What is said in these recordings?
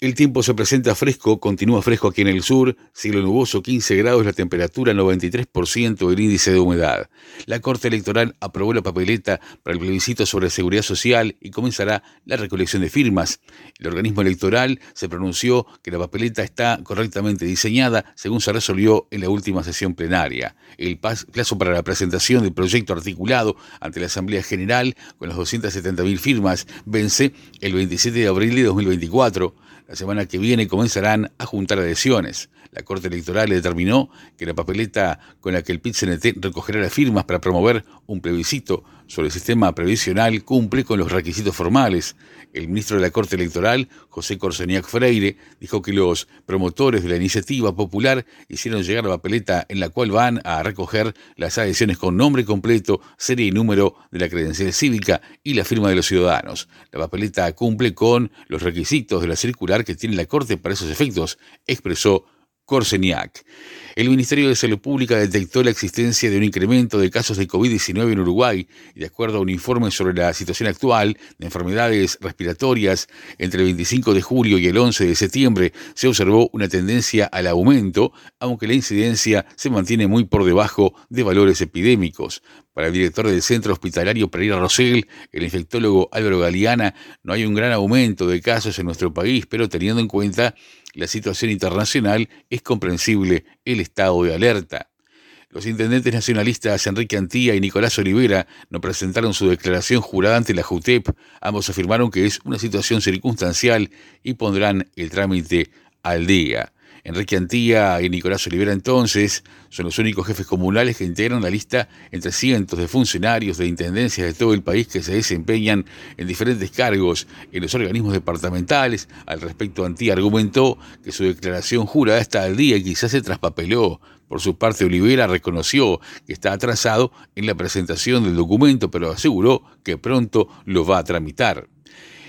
El tiempo se presenta fresco, continúa fresco aquí en el sur, cielo nuboso 15 grados, la temperatura 93% el índice de humedad. La Corte Electoral aprobó la papeleta para el plebiscito sobre seguridad social y comenzará la recolección de firmas. El organismo electoral se pronunció que la papeleta está correctamente diseñada según se resolvió en la última sesión plenaria. El plazo para la presentación del proyecto articulado ante la Asamblea General con las 270.000 firmas vence el 27 de abril de 2024. La semana que viene comenzarán a juntar adhesiones. La Corte Electoral determinó que la papeleta con la que el PIT-CNT recogerá las firmas para promover un plebiscito sobre el sistema previsional cumple con los requisitos formales. El ministro de la Corte Electoral, José Corseniac Freire, dijo que los promotores de la iniciativa popular hicieron llegar la papeleta en la cual van a recoger las adhesiones con nombre completo, serie y número de la credencial cívica y la firma de los ciudadanos. La papeleta cumple con los requisitos de la circular que tiene la Corte para esos efectos, expresó Corseniac. El Ministerio de Salud Pública detectó la existencia de un incremento de casos de COVID-19 en Uruguay y de acuerdo a un informe sobre la situación actual de enfermedades respiratorias, entre el 25 de julio y el 11 de septiembre se observó una tendencia al aumento, aunque la incidencia se mantiene muy por debajo de valores epidémicos. Para el director del Centro Hospitalario Pereira Rosell, el infectólogo Álvaro Galeana, no hay un gran aumento de casos en nuestro país, pero teniendo en cuenta la situación internacional, es comprensible el estado de alerta. Los intendentes nacionalistas Enrique Antía y Nicolás Olivera no presentaron su declaración jurada ante la JUTEP. Ambos afirmaron que es una situación circunstancial y pondrán el trámite al día. Enrique Antía y Nicolás Olivera entonces son los únicos jefes comunales que integran la lista entre cientos de funcionarios de intendencias de todo el país que se desempeñan en diferentes cargos en los organismos departamentales. Al respecto, Antía argumentó que su declaración jurada está al día y quizás se traspapeló. Por su parte, Olivera reconoció que está atrasado en la presentación del documento, pero aseguró que pronto lo va a tramitar.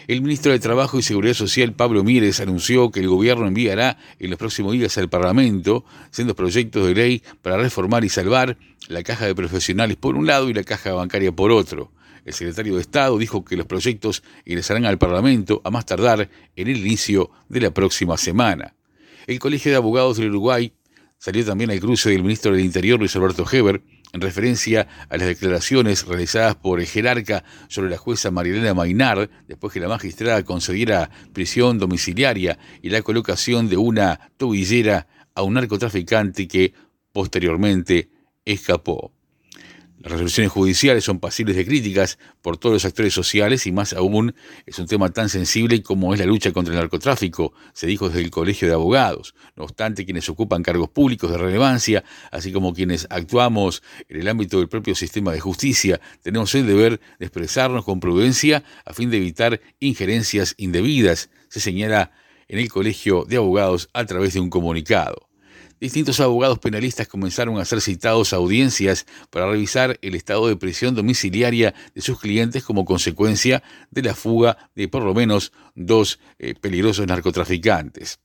El ministro de Trabajo y Seguridad Social, Pablo Mieres, anunció que el gobierno enviará en los próximos días al Parlamento siendo proyectos de ley para reformar y salvar la caja de profesionales por un lado y la caja bancaria por otro. El secretario de Estado dijo que los proyectos ingresarán al Parlamento a más tardar en el inicio de la próxima semana. El Colegio de Abogados del Uruguay salió también al cruce del ministro del Interior, Luis Alberto Heber, en referencia a las declaraciones realizadas por el jerarca sobre la jueza Marilena Mainar, después que la magistrada concediera prisión domiciliaria y la colocación de una tobillera a un narcotraficante que posteriormente escapó. Las resoluciones judiciales son pasibles de críticas por todos los actores sociales y más aún es un tema tan sensible como es la lucha contra el narcotráfico, se dijo desde el Colegio de Abogados. No obstante, quienes ocupan cargos públicos de relevancia, así como quienes actuamos en el ámbito del propio sistema de justicia, tenemos el deber de expresarnos con prudencia a fin de evitar injerencias indebidas, se señala en el Colegio de Abogados a través de un comunicado. Distintos abogados penalistas comenzaron a ser citados a audiencias para revisar el estado de prisión domiciliaria de sus clientes como consecuencia de la fuga de por lo menos dos eh, peligrosos narcotraficantes.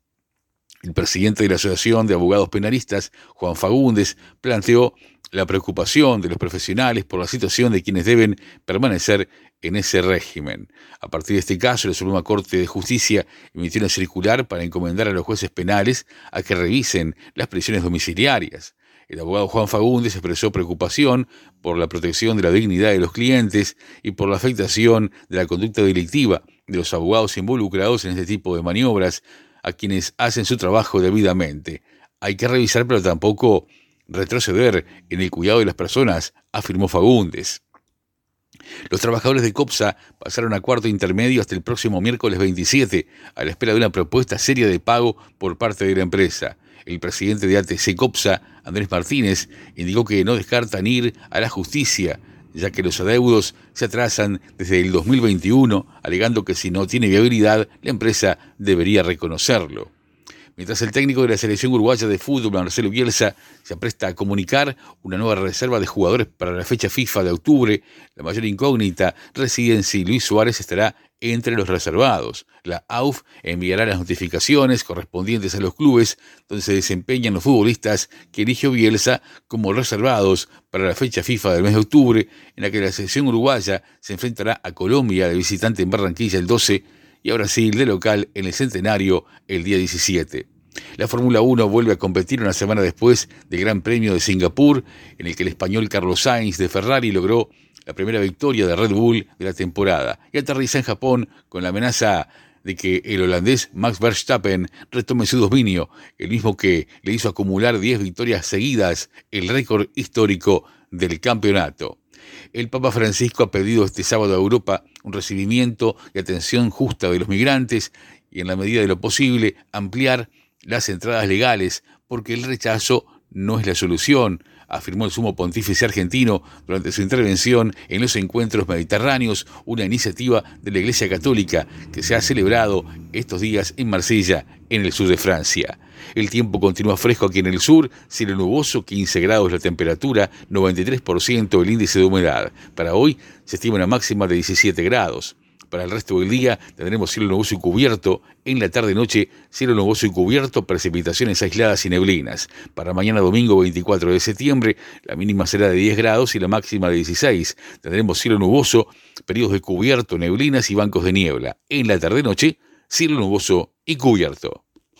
El presidente de la Asociación de Abogados Penalistas, Juan Fagundes, planteó la preocupación de los profesionales por la situación de quienes deben permanecer en ese régimen. A partir de este caso, la Suprema Corte de Justicia emitió una circular para encomendar a los jueces penales a que revisen las prisiones domiciliarias. El abogado Juan Fagundes expresó preocupación por la protección de la dignidad de los clientes y por la afectación de la conducta delictiva de los abogados involucrados en este tipo de maniobras, a quienes hacen su trabajo debidamente. Hay que revisar, pero tampoco retroceder en el cuidado de las personas, afirmó Fagundes. Los trabajadores de COPSA pasaron a cuarto intermedio hasta el próximo miércoles 27, a la espera de una propuesta seria de pago por parte de la empresa. El presidente de ATC COPSA, Andrés Martínez, indicó que no descartan ir a la justicia, ya que los adeudos se atrasan desde el 2021, alegando que si no tiene viabilidad, la empresa debería reconocerlo. Mientras el técnico de la selección uruguaya de fútbol, Marcelo Bielsa, se apresta a comunicar una nueva reserva de jugadores para la fecha FIFA de octubre, la mayor incógnita reside en si Luis Suárez estará entre los reservados. La AUF enviará las notificaciones correspondientes a los clubes donde se desempeñan los futbolistas que eligió Bielsa como reservados para la fecha FIFA del mes de octubre, en la que la selección uruguaya se enfrentará a Colombia de visitante en Barranquilla el 12 y a Brasil de local en el Centenario el día 17. La Fórmula 1 vuelve a competir una semana después del Gran Premio de Singapur, en el que el español Carlos Sainz de Ferrari logró la primera victoria de Red Bull de la temporada y aterriza en Japón con la amenaza de que el holandés Max Verstappen retome su dominio, el mismo que le hizo acumular 10 victorias seguidas, el récord histórico del campeonato. El Papa Francisco ha pedido este sábado a Europa un recibimiento y atención justa de los migrantes y en la medida de lo posible ampliar las entradas legales, porque el rechazo no es la solución, afirmó el sumo pontífice argentino durante su intervención en los encuentros mediterráneos, una iniciativa de la Iglesia Católica que se ha celebrado estos días en Marsella, en el sur de Francia. El tiempo continúa fresco aquí en el sur, cielo nuboso, 15 grados la temperatura, 93% el índice de humedad. Para hoy se estima una máxima de 17 grados. Para el resto del día tendremos cielo nuboso y cubierto. En la tarde-noche, cielo nuboso y cubierto, precipitaciones aisladas y neblinas. Para mañana domingo 24 de septiembre, la mínima será de 10 grados y la máxima de 16. Tendremos cielo nuboso, periodos de cubierto, neblinas y bancos de niebla. En la tarde-noche, cielo nuboso y cubierto.